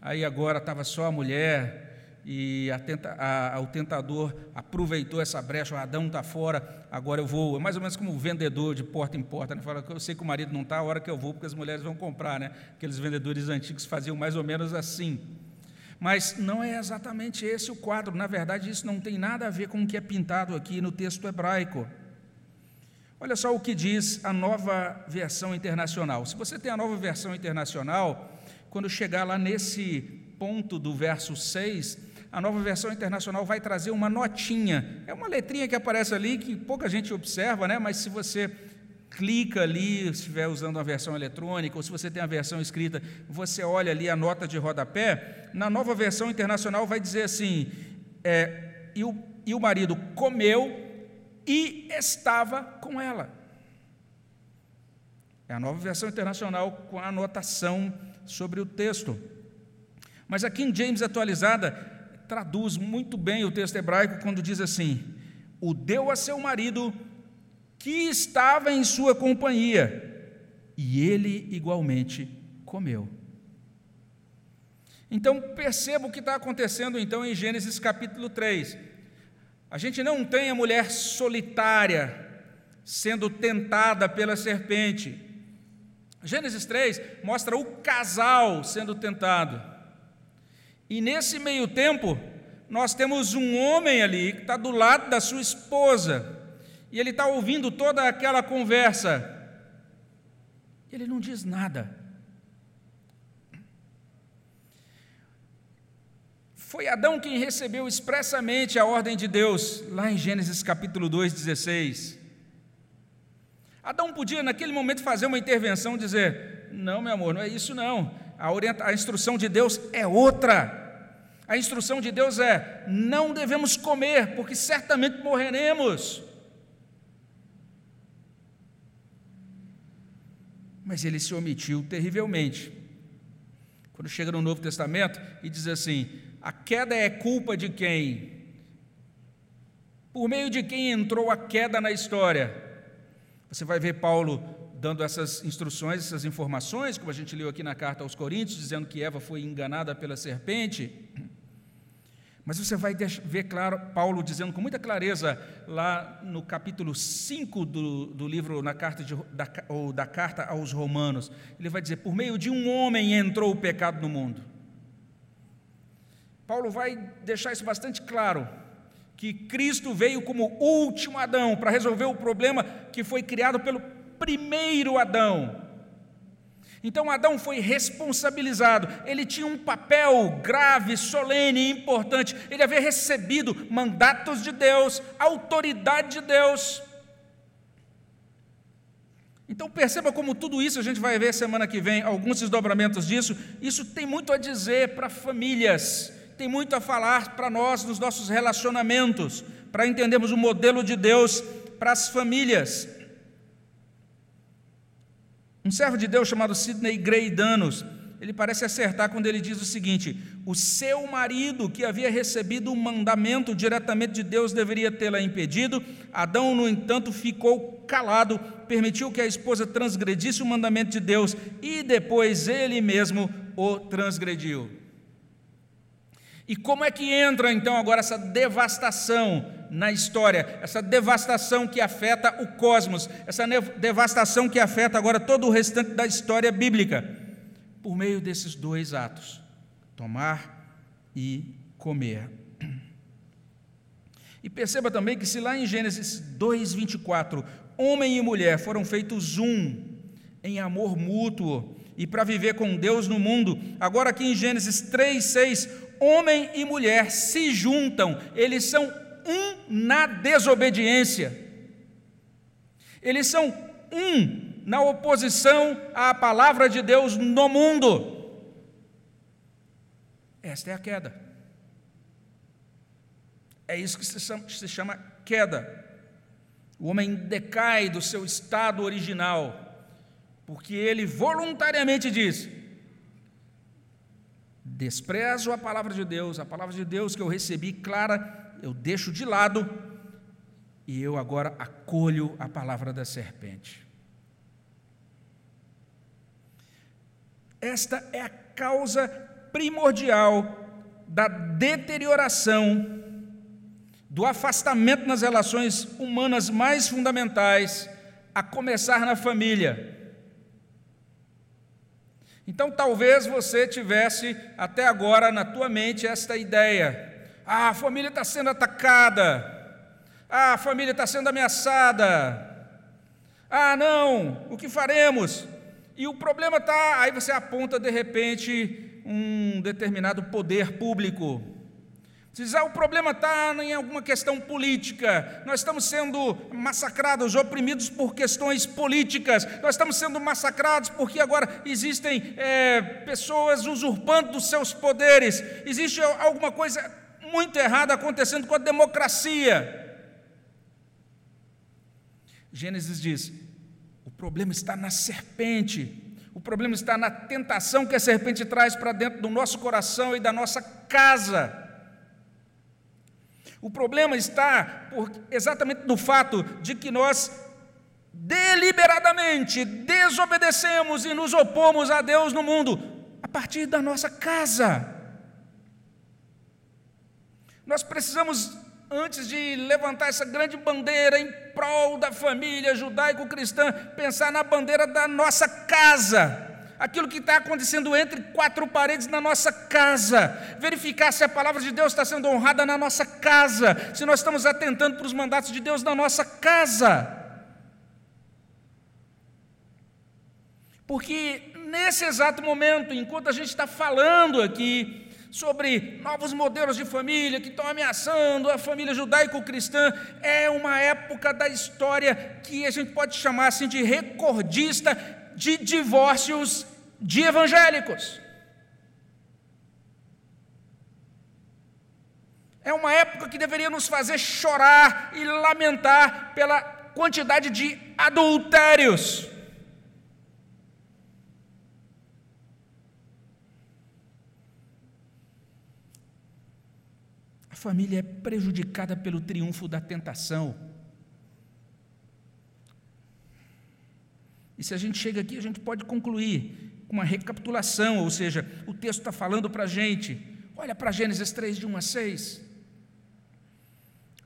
aí agora estava só a mulher, e a tenta, a, o tentador aproveitou essa brecha, o Adão está fora, agora eu vou. É mais ou menos como o vendedor de porta em porta, né? fala que eu sei que o marido não está, a hora que eu vou, porque as mulheres vão comprar, né? Aqueles vendedores antigos faziam mais ou menos assim. Mas não é exatamente esse o quadro, na verdade, isso não tem nada a ver com o que é pintado aqui no texto hebraico. Olha só o que diz a nova versão internacional. Se você tem a nova versão internacional, quando chegar lá nesse ponto do verso 6, a nova versão internacional vai trazer uma notinha. É uma letrinha que aparece ali que pouca gente observa, né? mas se você clica ali, se estiver usando a versão eletrônica, ou se você tem a versão escrita, você olha ali a nota de rodapé, na nova versão internacional vai dizer assim: é, e, o, e o marido comeu e estava com ela. É a nova versão internacional com a anotação sobre o texto. Mas a King James atualizada traduz muito bem o texto hebraico quando diz assim: o deu a seu marido que estava em sua companhia, e ele igualmente comeu. Então perceba o que está acontecendo então em Gênesis capítulo 3. A gente não tem a mulher solitária sendo tentada pela serpente. Gênesis 3 mostra o casal sendo tentado. E nesse meio tempo, nós temos um homem ali que está do lado da sua esposa e ele está ouvindo toda aquela conversa. Ele não diz nada. Foi Adão quem recebeu expressamente a ordem de Deus, lá em Gênesis capítulo 2, 16. Adão podia, naquele momento, fazer uma intervenção, dizer: Não, meu amor, não é isso não. A, orienta, a instrução de Deus é outra. A instrução de Deus é: não devemos comer, porque certamente morreremos. Mas ele se omitiu terrivelmente. Quando chega no Novo Testamento e diz assim: a queda é culpa de quem? Por meio de quem entrou a queda na história? Você vai ver Paulo dando essas instruções, essas informações, como a gente leu aqui na carta aos Coríntios, dizendo que Eva foi enganada pela serpente. Mas você vai ver claro Paulo dizendo com muita clareza lá no capítulo 5 do, do livro na carta de, da, ou da carta aos Romanos. Ele vai dizer: por meio de um homem entrou o pecado no mundo. Paulo vai deixar isso bastante claro, que Cristo veio como último Adão para resolver o problema que foi criado pelo primeiro Adão. Então Adão foi responsabilizado, ele tinha um papel grave, solene e importante, ele havia recebido mandatos de Deus, autoridade de Deus. Então perceba como tudo isso a gente vai ver semana que vem, alguns desdobramentos disso, isso tem muito a dizer para famílias, tem muito a falar para nós nos nossos relacionamentos, para entendermos o modelo de Deus para as famílias. Um servo de Deus chamado Sidney Gray Danos, ele parece acertar quando ele diz o seguinte: o seu marido, que havia recebido um mandamento diretamente de Deus, deveria tê-la impedido. Adão, no entanto, ficou calado, permitiu que a esposa transgredisse o mandamento de Deus e depois ele mesmo o transgrediu. E como é que entra então agora essa devastação na história, essa devastação que afeta o cosmos, essa devastação que afeta agora todo o restante da história bíblica, por meio desses dois atos: tomar e comer. E perceba também que, se lá em Gênesis 2,24, homem e mulher foram feitos um em amor mútuo e para viver com Deus no mundo, agora aqui em Gênesis 3,6, homem e mulher se juntam, eles são um na desobediência, eles são um na oposição à palavra de Deus no mundo. Esta é a queda. É isso que se chama, queda. O homem decai do seu estado original, porque ele voluntariamente diz: desprezo a palavra de Deus, a palavra de Deus que eu recebi clara, eu deixo de lado e eu agora acolho a palavra da serpente. Esta é a causa primordial da deterioração, do afastamento nas relações humanas mais fundamentais, a começar na família. Então, talvez você tivesse até agora na tua mente esta ideia: ah, a família está sendo atacada, ah, a família está sendo ameaçada, ah, não, o que faremos? E o problema está, aí você aponta de repente um determinado poder público Diz, ah, o problema está em alguma questão política, nós estamos sendo massacrados, oprimidos por questões políticas, nós estamos sendo massacrados porque agora existem é, pessoas usurpando dos seus poderes, existe alguma coisa muito errada acontecendo com a democracia. Gênesis diz: o problema está na serpente, o problema está na tentação que a serpente traz para dentro do nosso coração e da nossa casa. O problema está por, exatamente no fato de que nós deliberadamente desobedecemos e nos opomos a Deus no mundo a partir da nossa casa. Nós precisamos, antes de levantar essa grande bandeira em prol da família judaico-cristã, pensar na bandeira da nossa casa aquilo que está acontecendo entre quatro paredes na nossa casa, verificar se a palavra de Deus está sendo honrada na nossa casa, se nós estamos atentando para os mandatos de Deus na nossa casa. Porque nesse exato momento, enquanto a gente está falando aqui, sobre novos modelos de família que estão ameaçando a família judaico-cristã. É uma época da história que a gente pode chamar assim de recordista de divórcios de evangélicos. É uma época que deveria nos fazer chorar e lamentar pela quantidade de adultérios. A família é prejudicada pelo triunfo da tentação. E se a gente chega aqui, a gente pode concluir com uma recapitulação, ou seja, o texto está falando para a gente. Olha para Gênesis 3, de 1 a 6.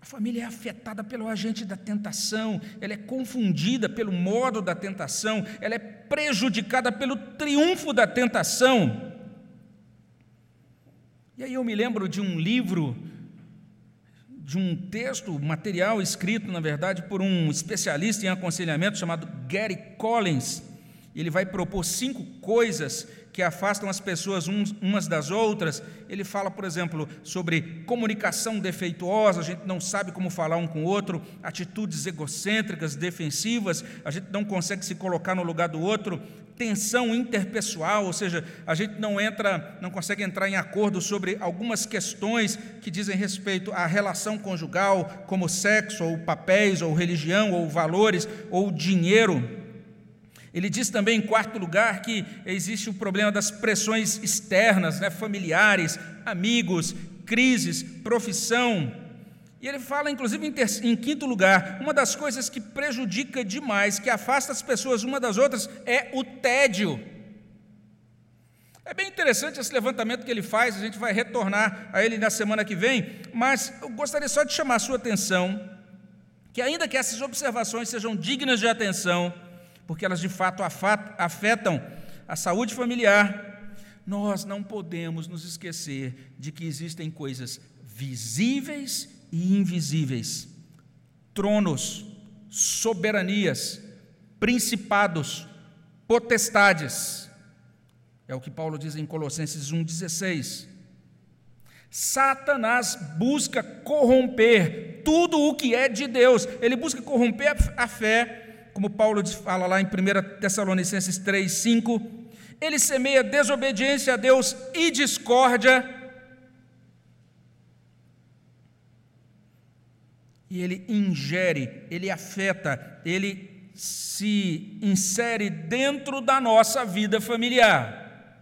A família é afetada pelo agente da tentação, ela é confundida pelo modo da tentação, ela é prejudicada pelo triunfo da tentação. E aí eu me lembro de um livro de um texto, material escrito, na verdade, por um especialista em aconselhamento chamado Gary Collins. Ele vai propor cinco coisas que afastam as pessoas umas das outras. Ele fala, por exemplo, sobre comunicação defeituosa, a gente não sabe como falar um com o outro, atitudes egocêntricas, defensivas, a gente não consegue se colocar no lugar do outro, tensão interpessoal, ou seja, a gente não entra, não consegue entrar em acordo sobre algumas questões que dizem respeito à relação conjugal, como sexo, ou papéis, ou religião, ou valores, ou dinheiro. Ele diz também, em quarto lugar, que existe o problema das pressões externas, né, familiares, amigos, crises, profissão. E ele fala, inclusive, em, ter, em quinto lugar, uma das coisas que prejudica demais, que afasta as pessoas uma das outras, é o tédio. É bem interessante esse levantamento que ele faz, a gente vai retornar a ele na semana que vem, mas eu gostaria só de chamar a sua atenção que, ainda que essas observações sejam dignas de atenção, porque elas de fato afetam a saúde familiar, nós não podemos nos esquecer de que existem coisas visíveis e invisíveis, tronos, soberanias, principados, potestades. É o que Paulo diz em Colossenses 1,16. Satanás busca corromper tudo o que é de Deus, ele busca corromper a fé, como Paulo fala lá em 1 Tessalonicenses 3, 5. Ele semeia desobediência a Deus e discórdia e ele ingere, ele afeta, ele se insere dentro da nossa vida familiar.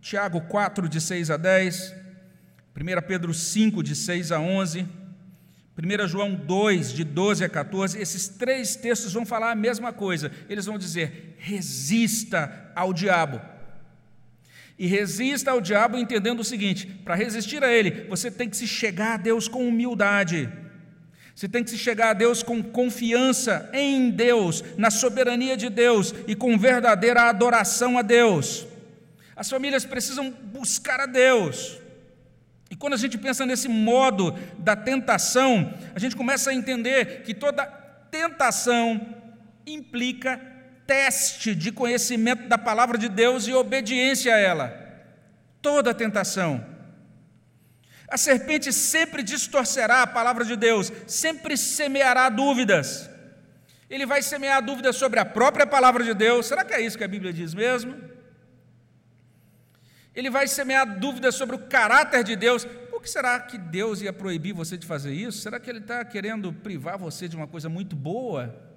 Tiago 4, de 6 a 10, 1 Pedro 5, de 6 a 11, 1 João 2, de 12 a 14, esses três textos vão falar a mesma coisa. Eles vão dizer: resista ao diabo e resista ao diabo entendendo o seguinte: para resistir a ele, você tem que se chegar a Deus com humildade. Você tem que se chegar a Deus com confiança em Deus, na soberania de Deus e com verdadeira adoração a Deus. As famílias precisam buscar a Deus. E quando a gente pensa nesse modo da tentação, a gente começa a entender que toda tentação implica teste de conhecimento da palavra de Deus e obediência a ela. Toda tentação. A serpente sempre distorcerá a palavra de Deus, sempre semeará dúvidas. Ele vai semear dúvidas sobre a própria palavra de Deus. Será que é isso que a Bíblia diz mesmo? Ele vai semear dúvidas sobre o caráter de Deus. Por que será que Deus ia proibir você de fazer isso? Será que Ele está querendo privar você de uma coisa muito boa?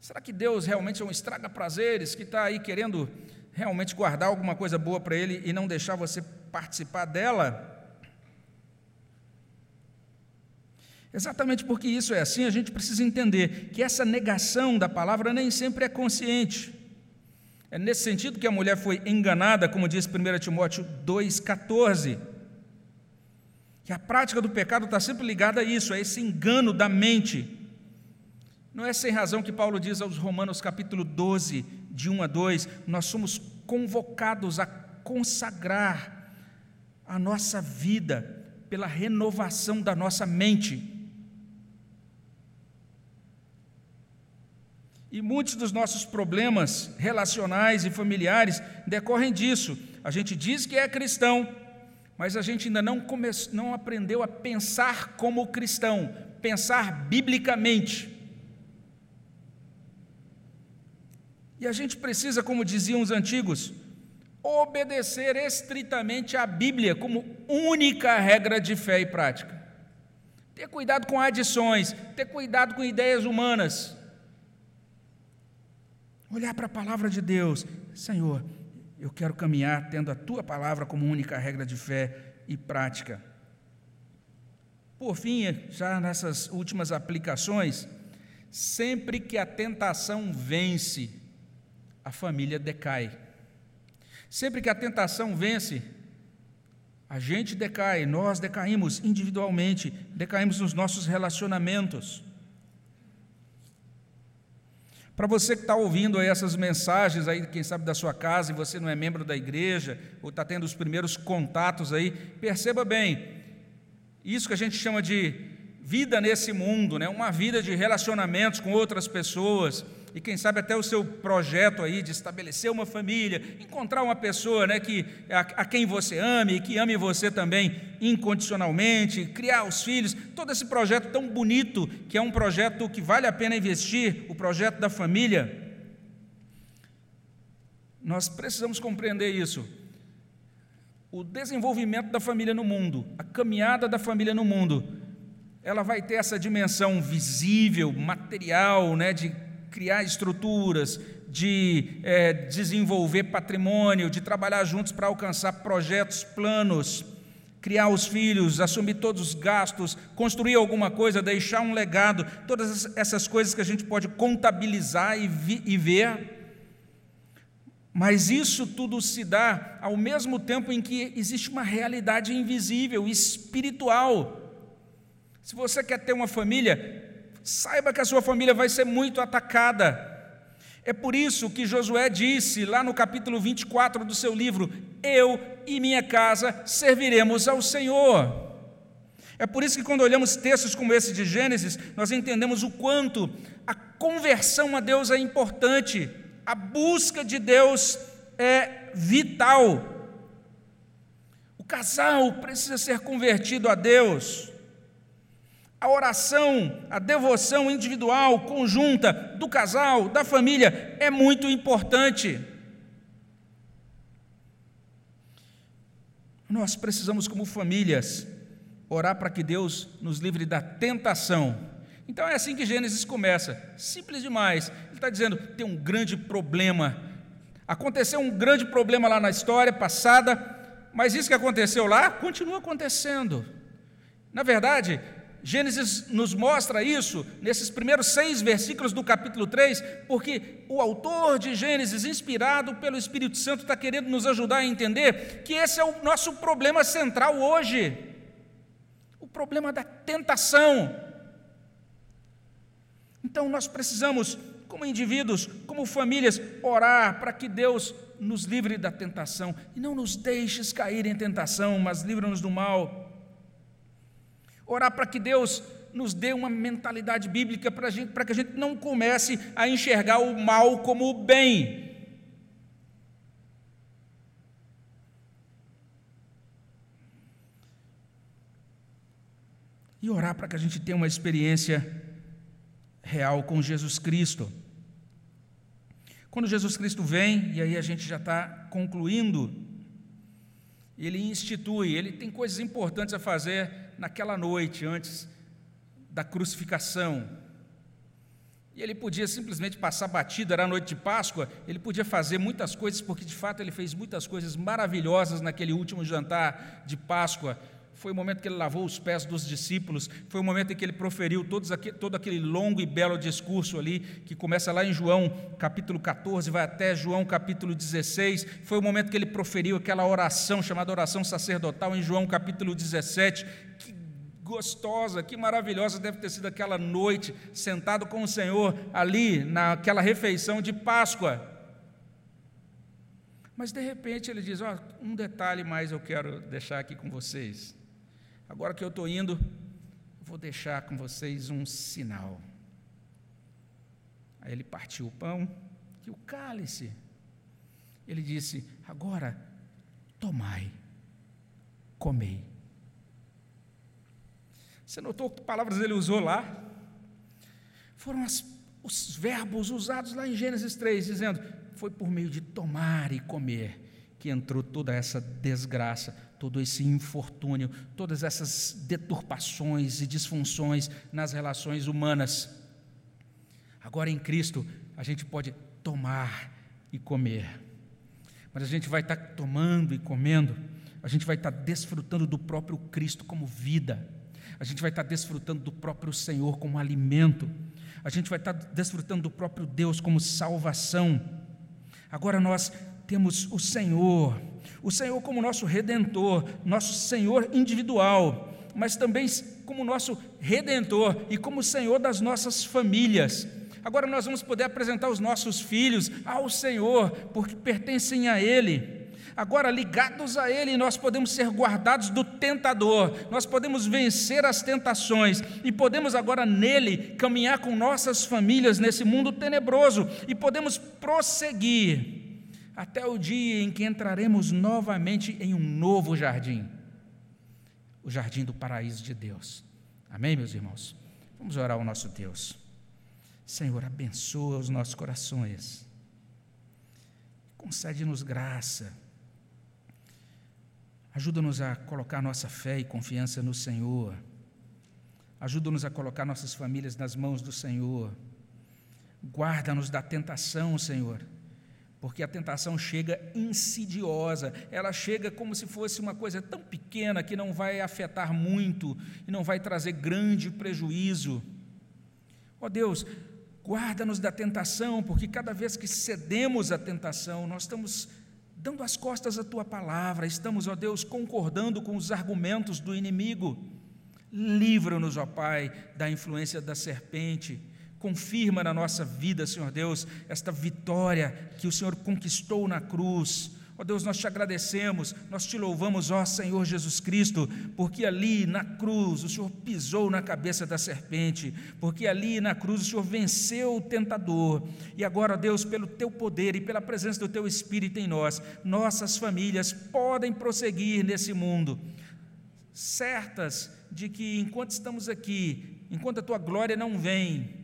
Será que Deus realmente é um estraga-prazeres que está aí querendo realmente guardar alguma coisa boa para Ele e não deixar você participar dela? Exatamente porque isso é assim, a gente precisa entender que essa negação da palavra nem sempre é consciente. É nesse sentido que a mulher foi enganada, como diz 1 Timóteo 2,14. Que a prática do pecado está sempre ligada a isso, a esse engano da mente não é sem razão que Paulo diz aos Romanos, capítulo 12, de 1 a 2, nós somos convocados a consagrar a nossa vida pela renovação da nossa mente. E muitos dos nossos problemas relacionais e familiares decorrem disso. A gente diz que é cristão, mas a gente ainda não, come... não aprendeu a pensar como cristão, pensar biblicamente. E a gente precisa, como diziam os antigos, obedecer estritamente à Bíblia como única regra de fé e prática. Ter cuidado com adições, ter cuidado com ideias humanas. Olhar para a palavra de Deus, Senhor, eu quero caminhar tendo a tua palavra como única regra de fé e prática. Por fim, já nessas últimas aplicações, sempre que a tentação vence, a família decai. Sempre que a tentação vence, a gente decai, nós decaímos individualmente, decaímos nos nossos relacionamentos. Para você que está ouvindo aí essas mensagens aí, quem sabe da sua casa e você não é membro da igreja, ou está tendo os primeiros contatos aí, perceba bem, isso que a gente chama de vida nesse mundo, né? uma vida de relacionamentos com outras pessoas, e quem sabe até o seu projeto aí de estabelecer uma família, encontrar uma pessoa né, que, a, a quem você ame e que ame você também incondicionalmente, criar os filhos, todo esse projeto tão bonito, que é um projeto que vale a pena investir, o projeto da família. Nós precisamos compreender isso. O desenvolvimento da família no mundo, a caminhada da família no mundo, ela vai ter essa dimensão visível, material, né, de criar estruturas, de é, desenvolver patrimônio, de trabalhar juntos para alcançar projetos, planos, criar os filhos, assumir todos os gastos, construir alguma coisa, deixar um legado, todas essas coisas que a gente pode contabilizar e, vi, e ver. Mas isso tudo se dá ao mesmo tempo em que existe uma realidade invisível, espiritual. Se você quer ter uma família, saiba que a sua família vai ser muito atacada. É por isso que Josué disse lá no capítulo 24 do seu livro: Eu e minha casa serviremos ao Senhor. É por isso que, quando olhamos textos como esse de Gênesis, nós entendemos o quanto a conversão a Deus é importante, a busca de Deus é vital. O casal precisa ser convertido a Deus. A oração, a devoção individual, conjunta do casal, da família, é muito importante. Nós precisamos, como famílias, orar para que Deus nos livre da tentação. Então é assim que Gênesis começa, simples demais. Ele está dizendo: tem um grande problema. Aconteceu um grande problema lá na história passada, mas isso que aconteceu lá continua acontecendo. Na verdade, Gênesis nos mostra isso nesses primeiros seis versículos do capítulo 3, porque o autor de Gênesis, inspirado pelo Espírito Santo, está querendo nos ajudar a entender que esse é o nosso problema central hoje o problema da tentação. Então nós precisamos, como indivíduos, como famílias, orar para que Deus nos livre da tentação e não nos deixes cair em tentação, mas livra-nos do mal. Orar para que Deus nos dê uma mentalidade bíblica para, gente, para que a gente não comece a enxergar o mal como o bem. E orar para que a gente tenha uma experiência real com Jesus Cristo. Quando Jesus Cristo vem, e aí a gente já está concluindo, ele institui, ele tem coisas importantes a fazer naquela noite antes da crucificação. E ele podia simplesmente passar batido, era a noite de Páscoa, ele podia fazer muitas coisas, porque de fato ele fez muitas coisas maravilhosas naquele último jantar de Páscoa, foi o momento que ele lavou os pés dos discípulos, foi o momento em que ele proferiu aquele, todo aquele longo e belo discurso ali, que começa lá em João capítulo 14, vai até João capítulo 16, foi o momento que ele proferiu aquela oração chamada oração sacerdotal em João capítulo 17, que gostosa, que maravilhosa deve ter sido aquela noite, sentado com o Senhor ali naquela refeição de Páscoa. Mas de repente ele diz: oh, um detalhe mais eu quero deixar aqui com vocês. Agora que eu estou indo, vou deixar com vocês um sinal. Aí ele partiu o pão e o cálice. Ele disse: Agora, tomai, comei. Você notou que palavras ele usou lá? Foram as, os verbos usados lá em Gênesis 3, dizendo: Foi por meio de tomar e comer que entrou toda essa desgraça, todo esse infortúnio, todas essas deturpações e disfunções nas relações humanas. Agora em Cristo, a gente pode tomar e comer, mas a gente vai estar tomando e comendo, a gente vai estar desfrutando do próprio Cristo como vida, a gente vai estar desfrutando do próprio Senhor como alimento, a gente vai estar desfrutando do próprio Deus como salvação. Agora nós temos o Senhor, o Senhor como nosso redentor, nosso Senhor individual, mas também como nosso redentor e como Senhor das nossas famílias. Agora nós vamos poder apresentar os nossos filhos ao Senhor, porque pertencem a Ele. Agora, ligados a Ele, nós podemos ser guardados do tentador, nós podemos vencer as tentações e podemos agora nele caminhar com nossas famílias nesse mundo tenebroso e podemos prosseguir até o dia em que entraremos novamente em um novo jardim o jardim do paraíso de Deus. Amém, meus irmãos? Vamos orar ao nosso Deus. Senhor, abençoa os nossos corações, concede-nos graça, ajuda-nos a colocar nossa fé e confiança no Senhor, ajuda-nos a colocar nossas famílias nas mãos do Senhor, guarda-nos da tentação, Senhor porque a tentação chega insidiosa, ela chega como se fosse uma coisa tão pequena que não vai afetar muito e não vai trazer grande prejuízo. Ó oh Deus, Guarda-nos da tentação, porque cada vez que cedemos à tentação, nós estamos dando as costas à tua palavra, estamos, ó Deus, concordando com os argumentos do inimigo. Livra-nos, ó Pai, da influência da serpente. Confirma na nossa vida, Senhor Deus, esta vitória que o Senhor conquistou na cruz Ó Deus, nós te agradecemos, nós te louvamos, ó Senhor Jesus Cristo, porque ali na cruz o Senhor pisou na cabeça da serpente, porque ali na cruz o Senhor venceu o tentador. E agora, ó Deus, pelo teu poder e pela presença do teu Espírito em nós, nossas famílias podem prosseguir nesse mundo, certas de que enquanto estamos aqui, enquanto a tua glória não vem,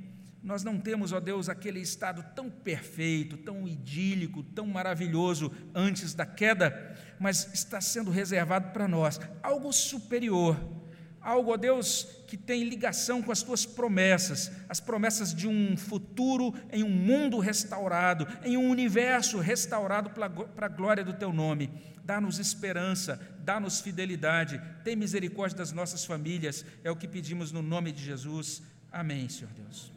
nós não temos, ó Deus, aquele estado tão perfeito, tão idílico, tão maravilhoso antes da queda, mas está sendo reservado para nós algo superior, algo, ó Deus, que tem ligação com as tuas promessas, as promessas de um futuro em um mundo restaurado, em um universo restaurado para a glória do teu nome. Dá-nos esperança, dá-nos fidelidade, tem misericórdia das nossas famílias, é o que pedimos no nome de Jesus. Amém, Senhor Deus.